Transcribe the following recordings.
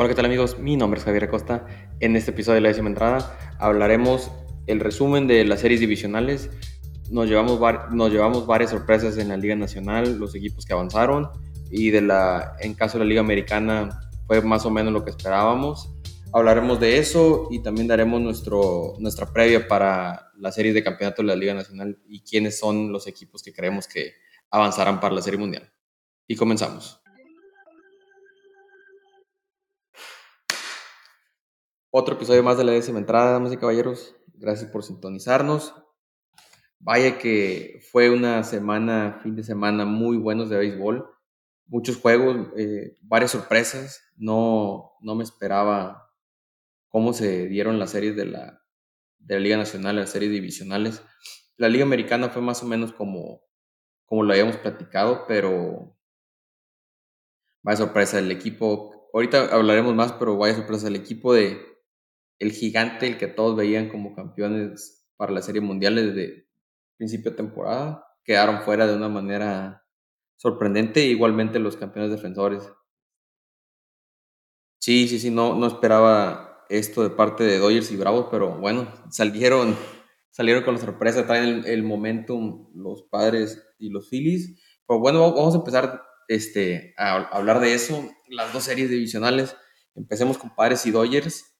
Hola, ¿qué tal amigos? Mi nombre es Javier Acosta. En este episodio de la décima entrada hablaremos el resumen de las series divisionales. Nos llevamos, nos llevamos varias sorpresas en la Liga Nacional, los equipos que avanzaron y de la, en caso de la Liga Americana fue más o menos lo que esperábamos. Hablaremos de eso y también daremos nuestro, nuestra previa para la serie de campeonato de la Liga Nacional y quiénes son los equipos que creemos que avanzarán para la Serie Mundial. Y comenzamos. Otro episodio más de la décima entrada, damas y caballeros. Gracias por sintonizarnos. Vaya que fue una semana, fin de semana muy buenos de béisbol. Muchos juegos, eh, varias sorpresas. No, no me esperaba cómo se dieron las series de la, de la Liga Nacional, las series divisionales. La Liga Americana fue más o menos como, como lo habíamos platicado, pero vaya sorpresa el equipo. Ahorita hablaremos más, pero vaya sorpresa el equipo de, el gigante, el que todos veían como campeones para la Serie Mundial desde principio de temporada, quedaron fuera de una manera sorprendente, igualmente los campeones defensores. Sí, sí, sí, no, no esperaba esto de parte de Dodgers y Bravos, pero bueno, salieron, salieron con la sorpresa, traen el, momentum los padres y los Phillies. Pero bueno, vamos a empezar este, a hablar de eso, las dos series divisionales. Empecemos con padres y Dodgers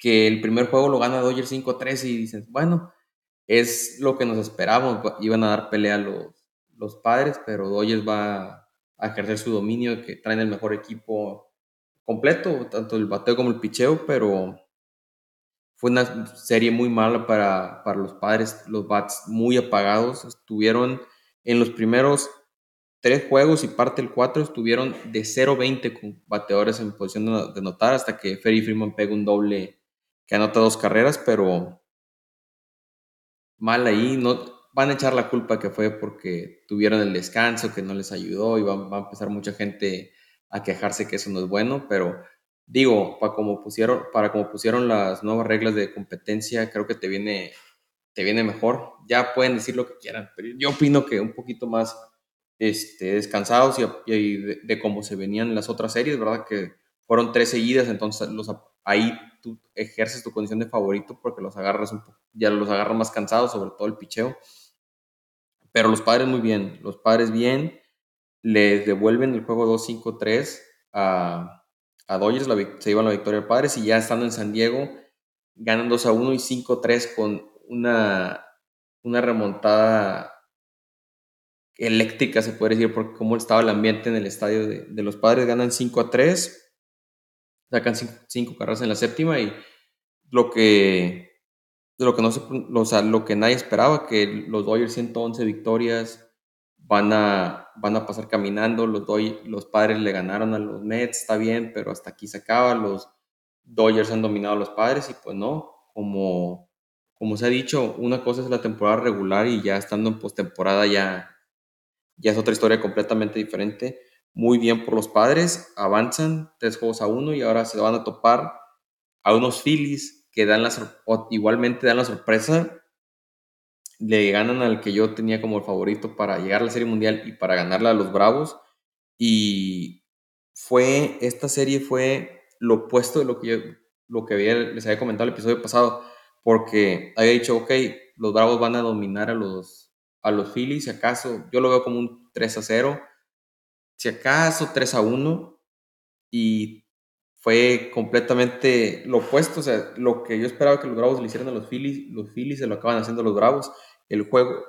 que el primer juego lo gana Dodgers 5-3 y dices, bueno, es lo que nos esperábamos, iban a dar pelea los, los padres, pero Dodgers va a ejercer su dominio, que traen el mejor equipo completo, tanto el bateo como el picheo, pero fue una serie muy mala para, para los padres, los bats muy apagados, estuvieron en los primeros tres juegos y parte del cuatro estuvieron de 0-20 con bateadores en posición de, de notar hasta que Ferry Freeman pega un doble que anota dos carreras, pero mal ahí, no van a echar la culpa que fue porque tuvieron el descanso, que no les ayudó y va, a empezar mucha gente a quejarse que eso no es bueno, pero digo, para como pusieron, para como pusieron las nuevas reglas de competencia, creo que te viene, te viene mejor. Ya pueden decir lo que quieran, pero yo opino que un poquito más este, descansados y, de, de, cómo se venían las otras series, ¿verdad? Que fueron tres seguidas, entonces los, ahí tú ejerces tu condición de favorito porque los agarras un poco, ya los agarras más cansados, sobre todo el picheo. Pero los padres muy bien, los padres bien, les devuelven el juego 2-5-3 a, a Dodgers, se llevan la victoria de padres y ya estando en San Diego, ganan 2 1 y 5-3 con una, una remontada eléctrica, se puede decir, porque cómo estaba el ambiente en el estadio de, de los padres, ganan 5 3 sacan cinco, carreras en la séptima y lo que, lo que no se, lo que nadie esperaba, que los Dodgers 111 victorias van a, van a pasar caminando, los, los padres le ganaron a los Mets, está bien, pero hasta aquí se acaba, los Dodgers han dominado a los padres y pues no, como, como se ha dicho, una cosa es la temporada regular y ya estando en postemporada ya, ya es otra historia completamente diferente muy bien por los padres, avanzan tres juegos a uno y ahora se van a topar a unos Phillies que dan la igualmente dan la sorpresa, le ganan al que yo tenía como el favorito para llegar a la Serie Mundial y para ganarla a los Bravos. Y fue esta serie fue lo opuesto de lo que yo lo que había, les había comentado el episodio pasado porque había dicho, ok, los Bravos van a dominar a los, a los Phillies, acaso, yo lo veo como un 3 a 0, si acaso 3 a 1 y fue completamente lo opuesto, o sea, lo que yo esperaba que los Bravos le hicieran a los Phillies, los Phillies se lo acaban haciendo los Bravos. El juego,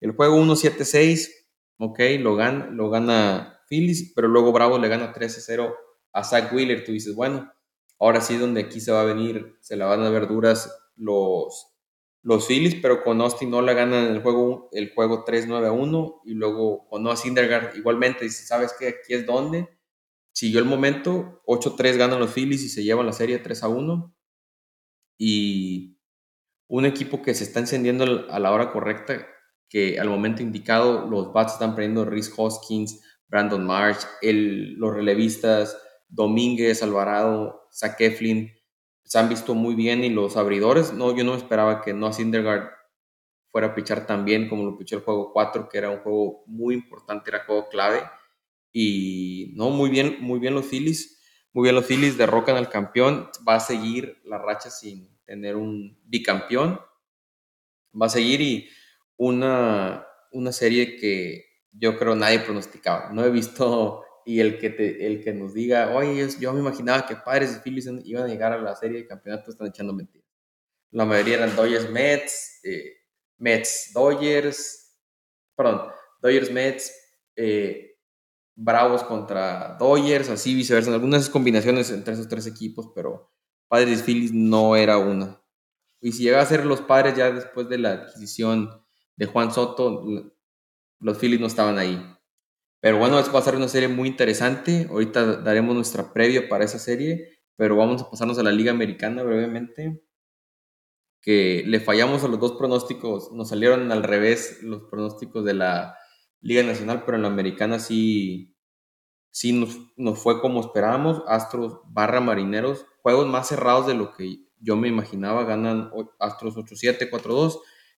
el juego 1-7-6, ok, lo gana, lo gana Phillies, pero luego Bravos le gana 3-0 a Zach Wheeler. Tú dices, bueno, ahora sí donde aquí se va a venir, se la van a ver duras los, los Phillies, pero con Austin no la ganan el juego, el juego 3-9 a 1 y luego con Noah Syndergaard igualmente dice, ¿sabes qué? Aquí es donde siguió el momento, 8-3 ganan los Phillies y se llevan la serie 3 a 1 y un equipo que se está encendiendo a la hora correcta, que al momento indicado los bats están perdiendo Rhys Hoskins, Brandon Marsh, el, los relevistas Domínguez, Alvarado, Zach Eflin, se han visto muy bien y los abridores, no, yo no esperaba que Noah Syndergaard fuera a pichar tan bien como lo pichó el juego 4, que era un juego muy importante, era juego clave. Y no, muy bien, muy bien los Phillies. muy bien los Phillies, derrocan al campeón, va a seguir la racha sin tener un bicampeón, va a seguir y una, una serie que yo creo nadie pronosticaba. No he visto y el que, te, el que nos diga, oye, yo me imaginaba que Padres y Phillies iban a llegar a la serie de campeonato, están echando mentiras. La mayoría eran Dodgers, Mets, eh, Mets, Dodgers, perdón, Dodgers, Mets, eh, Bravos contra Dodgers, así viceversa. Algunas combinaciones entre esos tres equipos, pero Padres y Phillies no era una. Y si llega a ser los Padres ya después de la adquisición de Juan Soto, los Phillies no estaban ahí. Pero bueno, es va a ser una serie muy interesante. Ahorita daremos nuestra previa para esa serie, pero vamos a pasarnos a la Liga Americana brevemente. Que le fallamos a los dos pronósticos, nos salieron al revés los pronósticos de la Liga Nacional, pero en la Americana sí, sí nos, nos fue como esperábamos. Astros barra Marineros, juegos más cerrados de lo que yo me imaginaba. Ganan Astros 8-7, 4-2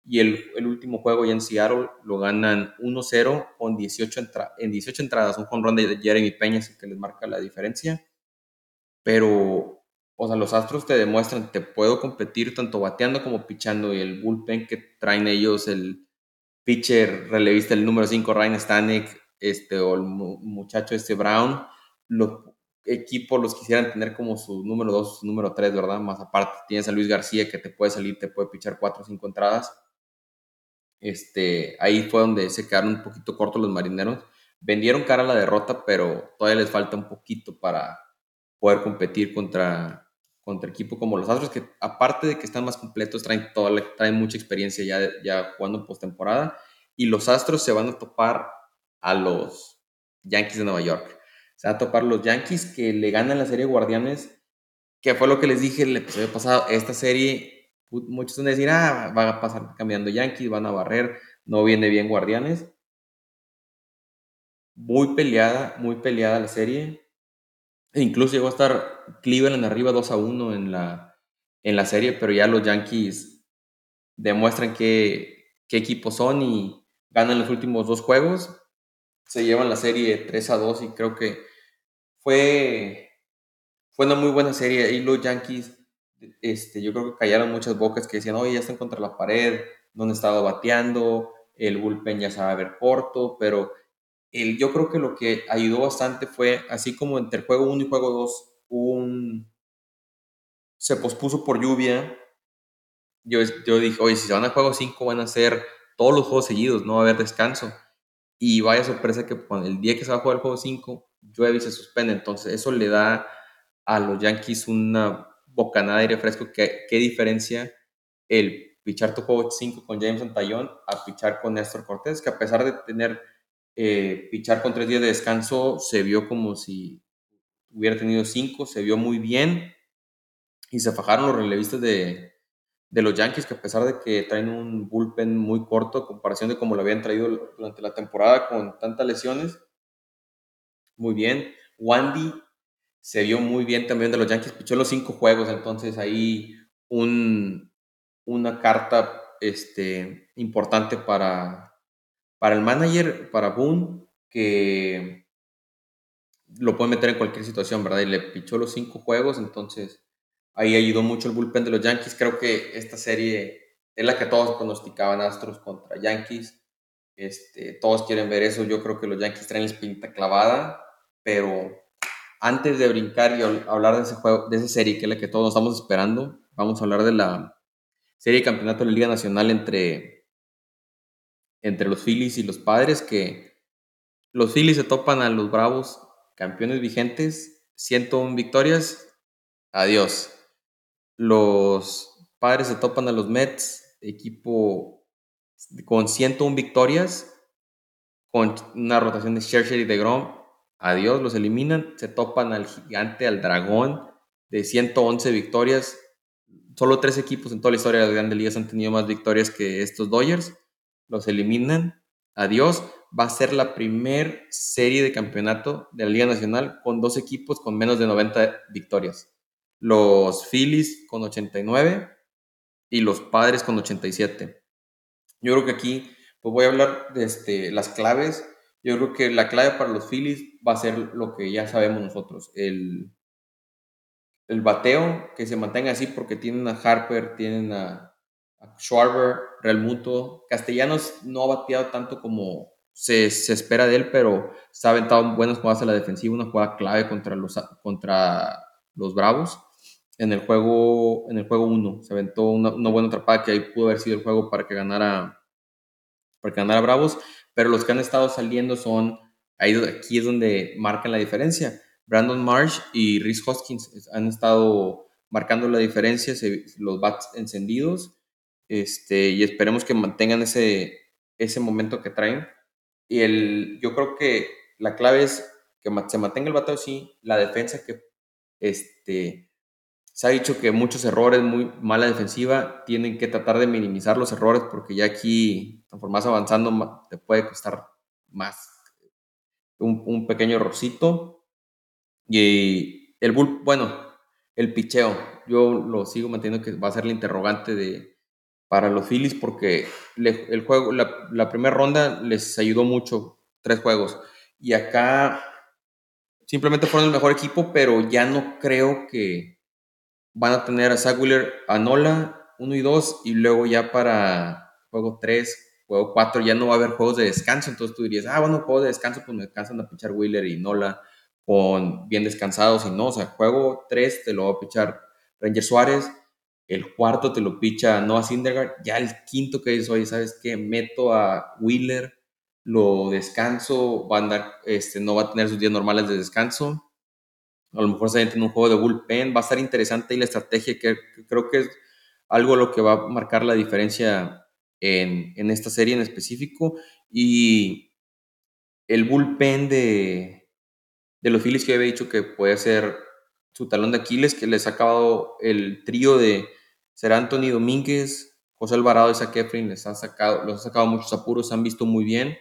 y el, el, último juego ya en Seattle lo ganan 1-0 con 18 en 18 entradas, un run de Jeremy Peña es el que les marca la diferencia. Pero, o sea, los Astros te demuestran, te puedo competir tanto bateando como pichando y el bullpen que traen ellos, el pitcher relevista, el número 5, Ryan Stanek, este, o el muchacho este Brown, los equipos los quisieran tener como su número 2, su número 3, ¿verdad? Más aparte, tienes a Luis García que te puede salir, te puede pichar 4 o 5 entradas este, ahí fue donde se quedaron un poquito cortos los marineros. Vendieron cara a la derrota, pero todavía les falta un poquito para poder competir contra, contra equipos como los Astros, que aparte de que están más completos, traen, toda, traen mucha experiencia ya, ya jugando postemporada. Y los Astros se van a topar a los Yankees de Nueva York. Se van a topar los Yankees que le ganan la serie Guardianes, que fue lo que les dije el episodio pasado. Esta serie muchos van a decir, ah, van a pasar cambiando Yankees, van a barrer, no viene bien Guardianes. Muy peleada, muy peleada la serie. E incluso llegó a estar Cleveland arriba 2 a 1 en la, en la serie, pero ya los Yankees demuestran qué, qué equipo son y ganan los últimos dos juegos. Se llevan la serie 3 a 2 y creo que fue, fue una muy buena serie. Y los Yankees este, yo creo que callaron muchas bocas que decían, oye, ya están contra la pared, no han estado bateando, el bullpen ya sabe ver corto, pero el, yo creo que lo que ayudó bastante fue, así como entre juego 1 y juego 2, un, se pospuso por lluvia, yo, yo dije, oye, si se van a juego 5 van a ser todos los juegos seguidos, no va a haber descanso. Y vaya sorpresa que el día que se va a jugar el juego 5, llueve y se suspende. Entonces eso le da a los Yankees una bocanada de aire fresco. ¿Qué, diferencia el pichar tu juego 5 con James Antayón a pichar con Néstor Cortés? Que a pesar de tener eh, pichar con tres días de descanso, se vio como si hubiera tenido 5, se vio muy bien y se fajaron los relevistas de, de los Yankees, que a pesar de que traen un bullpen muy corto, en comparación de como lo habían traído durante la temporada con tantas lesiones, muy bien. Wandy se vio muy bien también de los Yankees, pichó los cinco juegos, entonces ahí un, una carta este, importante para, para el manager, para Boone, que lo puede meter en cualquier situación, ¿verdad? Y le pichó los cinco juegos, entonces ahí ayudó mucho el bullpen de los Yankees. Creo que esta serie es la que todos pronosticaban Astros contra Yankees. Este, todos quieren ver eso. Yo creo que los Yankees traen la clavada, pero antes de brincar y hablar de ese juego, de esa serie que es la que todos estamos esperando, vamos a hablar de la serie de campeonato de la Liga Nacional entre, entre los Phillies y los Padres, que los Phillies se topan a los Bravos, campeones vigentes, 101 victorias, adiós. Los Padres se topan a los Mets, equipo con 101 victorias, con una rotación de Scherzer y de Grom, Adiós, los eliminan, se topan al gigante, al dragón, de 111 victorias. Solo tres equipos en toda la historia de las grandes ligas han tenido más victorias que estos Dodgers. Los eliminan. Adiós. Va a ser la primer serie de campeonato de la Liga Nacional con dos equipos con menos de 90 victorias. Los Phillies con 89 y los Padres con 87. Yo creo que aquí pues voy a hablar de este, las claves yo creo que la clave para los Phillies va a ser lo que ya sabemos nosotros, el, el bateo, que se mantenga así porque tienen a Harper, tienen a, Schwarber, Real Muto. Castellanos no ha bateado tanto como se, se, espera de él, pero se ha aventado buenas jugadas a la defensiva, una jugada clave contra los, contra los Bravos. En el juego en el juego 1 se aventó una, una, buena atrapada que ahí pudo haber sido el juego para que ganara para que ganara Bravos, pero los que han estado saliendo son ahí aquí es donde marcan la diferencia. Brandon Marsh y Rhys Hoskins han estado marcando la diferencia, los bats encendidos, este, y esperemos que mantengan ese, ese momento que traen. Y el, yo creo que la clave es que se mantenga el bateo así, la defensa que este, se ha dicho que muchos errores, muy mala defensiva, tienen que tratar de minimizar los errores porque ya aquí, conforme más avanzando, te puede costar más un, un pequeño errorcito y el bull, bueno, el picheo, yo lo sigo manteniendo que va a ser la interrogante de, para los Phillies porque el juego, la, primera ronda les ayudó mucho, tres juegos. Y acá simplemente fueron el mejor equipo, pero ya no creo que van a tener a Zach Wheeler, a Nola, 1 y 2, y luego ya para juego 3, juego 4 ya no va a haber juegos de descanso. Entonces tú dirías, ah, bueno, juego de descanso, pues me descansan a pichar Wheeler y Nola con bien descansados y no, o sea, juego 3 te lo va a pichar Ranger Suárez, el cuarto te lo picha Noah Syndergaard, ya el quinto que dices, oye, ¿sabes qué? Meto a Wheeler, lo descanso, va a andar, este, no va a tener sus días normales de descanso, a lo mejor se en un juego de bullpen, va a estar interesante y la estrategia que, creo que es algo lo que va a marcar la diferencia en, en esta serie en específico y el bullpen de, de los Phillies que había dicho que puede ser su talón de Aquiles, que les ha acabado el trío de ser Anthony Domínguez, José Alvarado y Zach Efrin, les ha sacado, los ha sacado muchos apuros, se han visto muy bien.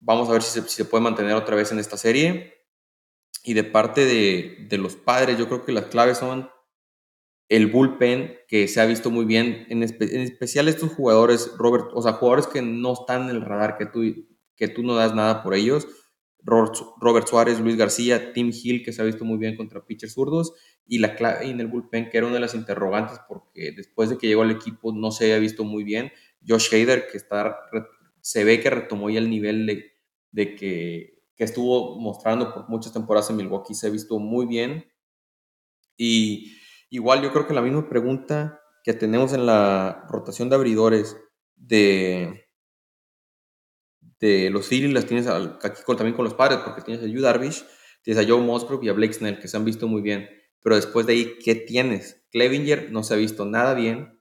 Vamos a ver si se, puede mantener otra vez en esta serie. Y de parte de, de, los padres, yo creo que las claves son el bullpen, que se ha visto muy bien, en, en, especial estos jugadores, Robert, o sea, jugadores que no están en el radar, que tú, que tú no das nada por ellos Robert Suárez, Luis García, Tim Hill, que se ha visto muy bien contra pitchers zurdos, y la clave en el bullpen, que era una de las interrogantes, porque después de que llegó al equipo no se había visto muy bien. Josh Hader, que está, se ve que retomó ya el nivel de, de que, que, estuvo mostrando por muchas temporadas en Milwaukee, se ha visto muy bien. Y igual yo creo que la misma pregunta que tenemos en la rotación de abridores de de los Phillies las tienes aquí también con los padres, porque tienes a Yu Darvish, tienes a Joe Musgrove y a Blake Snell, que se han visto muy bien. Pero después de ahí, ¿qué tienes? Clevinger no se ha visto nada bien.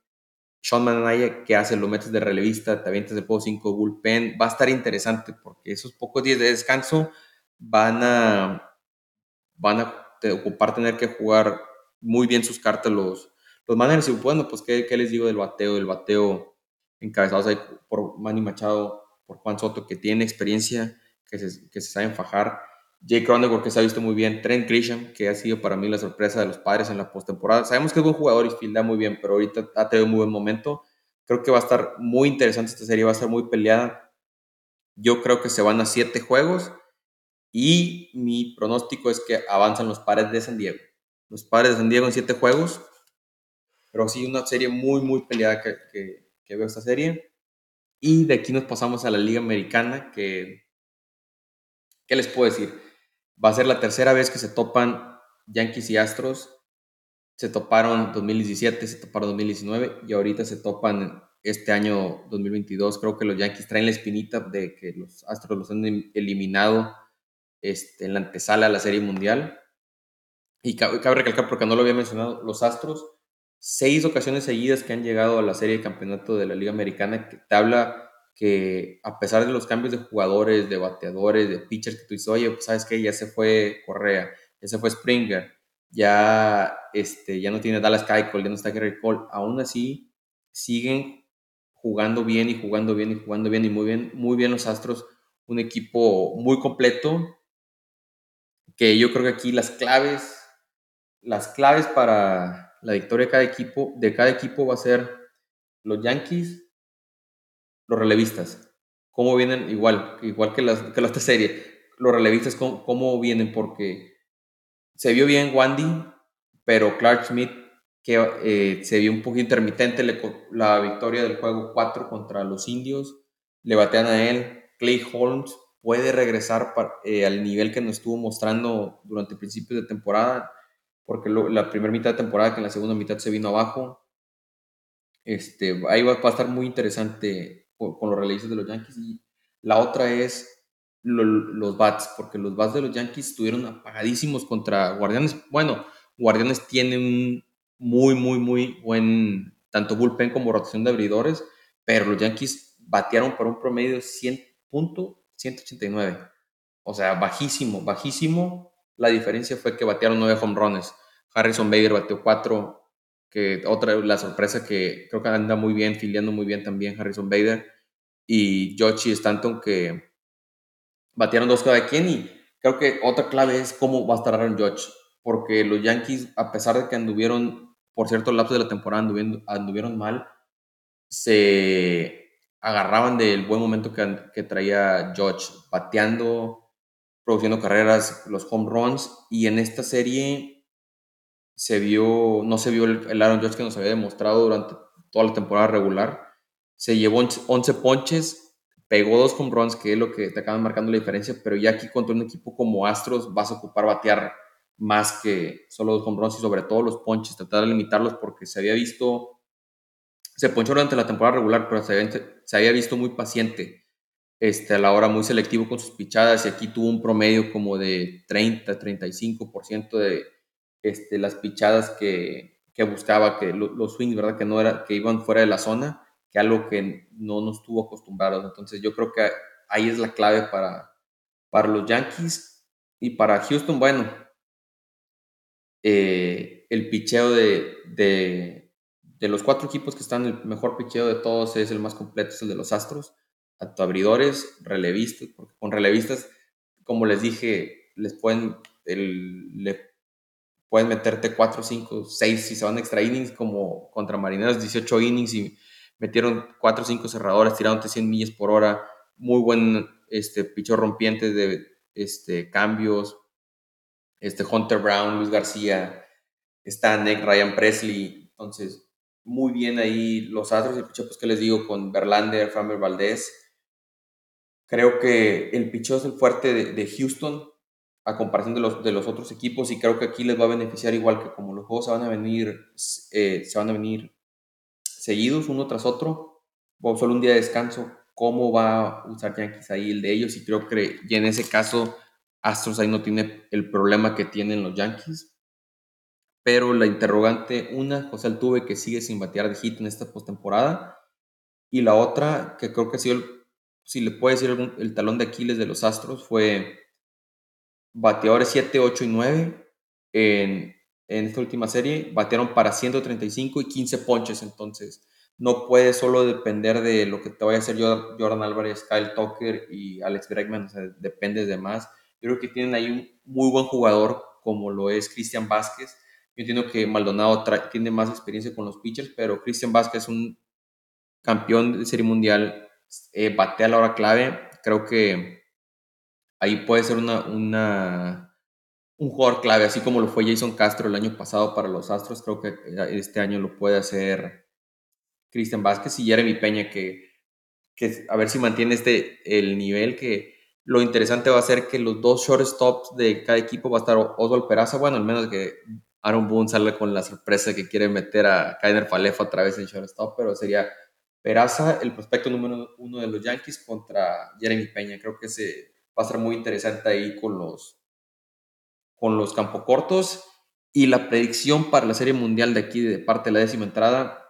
Sean Manaya, ¿qué hace? Lo metes de relevista, te avientas de poco 5 bullpen. Va a estar interesante porque esos pocos días de descanso van a, van a ocupar tener que jugar muy bien sus cartas los, los managers. Y bueno, pues, ¿qué, ¿qué, les digo del bateo? Del bateo encabezados ahí por Manny Machado, por Juan Soto, que tiene experiencia, que se, que se sabe enfajar. Jake Cronenworth, que se ha visto muy bien. Trent Grisham, que ha sido para mí la sorpresa de los padres en la postemporada. Sabemos que es buen jugador y filda muy bien, pero ahorita ha tenido un muy buen momento. Creo que va a estar muy interesante esta serie, va a estar muy peleada. Yo creo que se van a siete juegos y mi pronóstico es que avanzan los padres de San Diego. Los padres de San Diego en siete juegos, pero sí una serie muy, muy peleada que, que, que veo esta serie. Y de aquí nos pasamos a la Liga Americana, que, ¿qué les puedo decir? Va a ser la tercera vez que se topan Yankees y Astros. Se toparon 2017, se toparon 2019 y ahorita se topan este año 2022. Creo que los Yankees traen la espinita de que los Astros los han eliminado este, en la antesala a la Serie Mundial. Y cabe, cabe recalcar, porque no lo había mencionado, los Astros seis ocasiones seguidas que han llegado a la serie de campeonato de la Liga Americana, que te habla que a pesar de los cambios de jugadores, de bateadores, de pitchers, que tú dices, oye, pues sabes que ya se fue Correa, ya se fue Springer, ya, este, ya no tiene Dallas Keuchel, ya no está Gary Cole, aún así siguen jugando bien y jugando bien y jugando bien y muy bien, muy bien los Astros, un equipo muy completo, que yo creo que aquí las claves, las claves para la victoria de cada equipo, de cada equipo va a ser los Yankees, los relevistas. ¿Cómo vienen? Igual, igual que, las, que la otra serie. Los relevistas, ¿cómo, ¿cómo, vienen? Porque se vio bien Wandy, pero Clark Smith, que eh, se vio un poco intermitente la victoria del juego 4 contra los indios, le batean a él. Clay Holmes puede regresar eh, al nivel que nos estuvo mostrando durante principios de temporada, porque la primera mitad de temporada que en la segunda mitad se vino abajo. Este, ahí va, a estar muy interesante con, los releases de los Yankees. Y la otra es los bats, porque los bats de los Yankees estuvieron apagadísimos contra Guardianes. Bueno, Guardianes tiene un muy, muy, muy buen tanto bullpen como rotación de abridores, pero los Yankees batearon por un promedio de 100.189. O sea, bajísimo, bajísimo. La diferencia fue que batearon nueve home runs. Harrison Bader bateó cuatro, que otra, la sorpresa que creo que anda muy bien, filiando muy bien también Harrison Bader. Y Jochi Stanton que batearon dos cada quien. Y creo que otra clave es cómo va a estar Aaron Judge. Porque los Yankees, a pesar de que anduvieron, por cierto, el lapso de la temporada anduvieron, mal, se agarraban del buen momento que, traía George, bateando, produciendo carreras, los home runs, y en esta serie se vio, no se vio el, Aaron George que nos había demostrado durante toda la temporada regular. Se llevó 11 ponches, pegó dos home runs, que es lo que te acaban marcando la diferencia, pero ya aquí contra un equipo como Astros vas a ocupar batear más que solo dos home runs y sobre todo los ponches, tratar de limitarlos porque se había visto se ponchó durante la temporada regular, pero se había, visto muy paciente este, a la hora, muy selectivo con sus pichadas y aquí tuvo un promedio como de 30, 35% de este, las pichadas que, que buscaba, que los swings, ¿verdad? Que, no era, que iban fuera de la zona, que algo que no nos estuvo acostumbrados. Entonces yo creo que ahí es la clave para, para los Yankees y para Houston, bueno, eh, el picheo de de los cuatro equipos que están, el mejor picheo de todos es el más completo, es el de los Astros. Tanto abridores, relevistas, porque con relevistas, como les dije, les pueden, le pueden meterte 4, 5, 6 si se van extra innings, como contra Marineros, 18 innings y metieron 4 o 5 cerradores, tiraron 100 millas por hora. Muy buen este, picheo rompiente de este, cambios. Este, Hunter Brown, Luis García, Stanek, Ryan Presley. Entonces, muy bien ahí los Astros el picheo, pues que les digo, con Verlander, Framer Valdez. Creo que el picheo es el fuerte de, Houston a comparación de los, de los otros equipos y creo que aquí les va a beneficiar igual que como los juegos se van a venir, eh, se van a venir seguidos uno tras otro, o solo un día de descanso, cómo va a usar Yankees ahí el de ellos y creo que y en ese caso Astros ahí no tiene el problema que tienen los Yankees. Pero la interrogante, una, José Altuve, que sigue sin batear de hit en esta postemporada, y la otra, que creo que ha sido, si le puede decir el talón de Aquiles de los Astros, fue bateadores 7, 8 y 9 en, en esta última serie, batearon para 135 y 15 ponches, entonces no puede solo depender de lo que te vaya a hacer Jordan Álvarez, Kyle Tucker y Alex Bregman, o depende de más. Yo creo que tienen ahí un muy buen jugador como lo es Cristian Vázquez, yo entiendo que Maldonado tiene más experiencia con los pitchers, pero Cristian Vázquez es un campeón de serie mundial, eh, batea la hora clave. Creo que ahí puede ser una, una, un jugador clave, así como lo fue Jason Castro el año pasado para los Astros. Creo que este año lo puede hacer Cristian Vázquez y Jeremy Peña, que, que a ver si mantiene este, el nivel que lo interesante va a ser que los dos shortstops de cada equipo va a estar Oswald Peraza, bueno, al menos que Aaron Boone sale con la sorpresa que quiere meter a Kainer Falefa otra vez en shortstop, pero sería Peraza, el prospecto número uno de los Yankees contra Jeremy Peña. Creo que se va a ser muy interesante ahí con los, con los cortos. Y la predicción para la Serie Mundial de aquí, de parte de la décima entrada,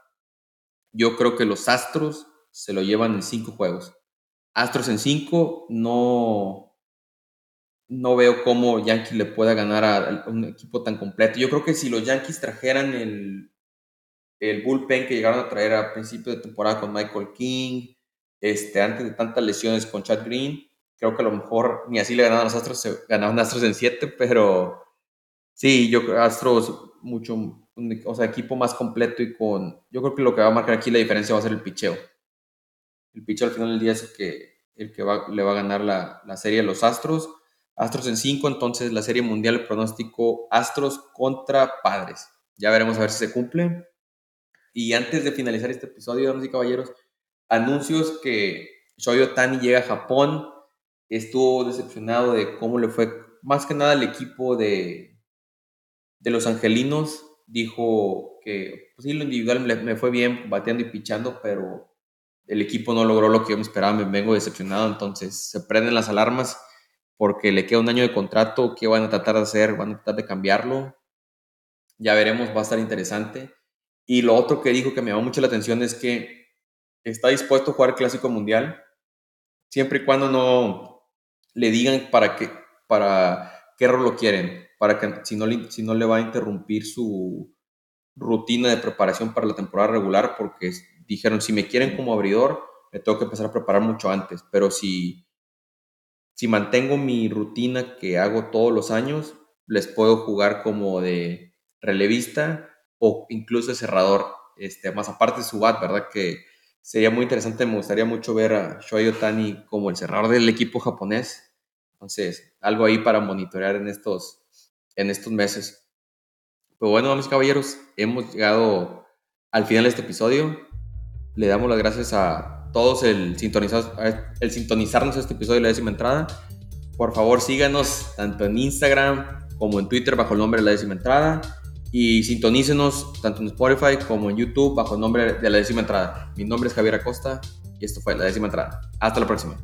yo creo que los Astros se lo llevan en cinco juegos. Astros en cinco, no, no veo cómo Yankees le pueda ganar a, un equipo tan completo. Yo creo que si los Yankees trajeran el, el bullpen que llegaron a traer a principio de temporada con Michael King, este, antes de tantas lesiones con Chad Green, creo que a lo mejor ni así le ganaban los Astros, ganaban Astros en 7, pero sí, yo creo Astros mucho, o sea, equipo más completo y con, yo creo que lo que va a marcar aquí la diferencia va a ser el picheo. El picheo al final del día es el que, el que le va a ganar la, la serie a los Astros Astros en 5, entonces la Serie Mundial pronóstico Astros contra Padres. Ya veremos a ver si se cumple. Y antes de finalizar este episodio, damas y caballeros, anuncios que Shoyo Tani llega a Japón. Estuvo decepcionado de cómo le fue, más que nada al equipo de, de los angelinos. Dijo que, pues sí, lo individual me fue bien bateando y pichando, pero el equipo no logró lo que yo me esperaba. Me vengo decepcionado, entonces se prenden las alarmas porque le queda un año de contrato. ¿Qué van a tratar de hacer? ¿Van a tratar de cambiarlo? Ya veremos, va a estar interesante. Y lo otro que dijo que me llamó mucho la atención es que está dispuesto a jugar el Clásico Mundial siempre y cuando no le digan para qué, para qué rol lo quieren, para que si no, le, si no le va a interrumpir su rutina de preparación para la temporada regular, porque dijeron, si me quieren como abridor, me tengo que empezar a preparar mucho antes, pero si, si mantengo mi rutina que hago todos los años, les puedo jugar como de relevista o incluso cerrador, este, más aparte de su bat, ¿verdad? Que sería muy interesante, me gustaría mucho ver a Shohei Otani como el cerrador del equipo japonés. Entonces, algo ahí para monitorear en estos, en estos meses. Pero bueno, vamos caballeros, hemos llegado al final de este episodio. Le damos las gracias a todos el, sintonizar, el sintonizarnos este episodio de la décima entrada. Por favor, síganos tanto en Instagram como en Twitter bajo el nombre de la décima entrada y sintonícenos tanto en Spotify como en YouTube bajo el nombre de la décima entrada. Mi nombre es Javier Acosta y esto fue la décima entrada. Hasta la próxima.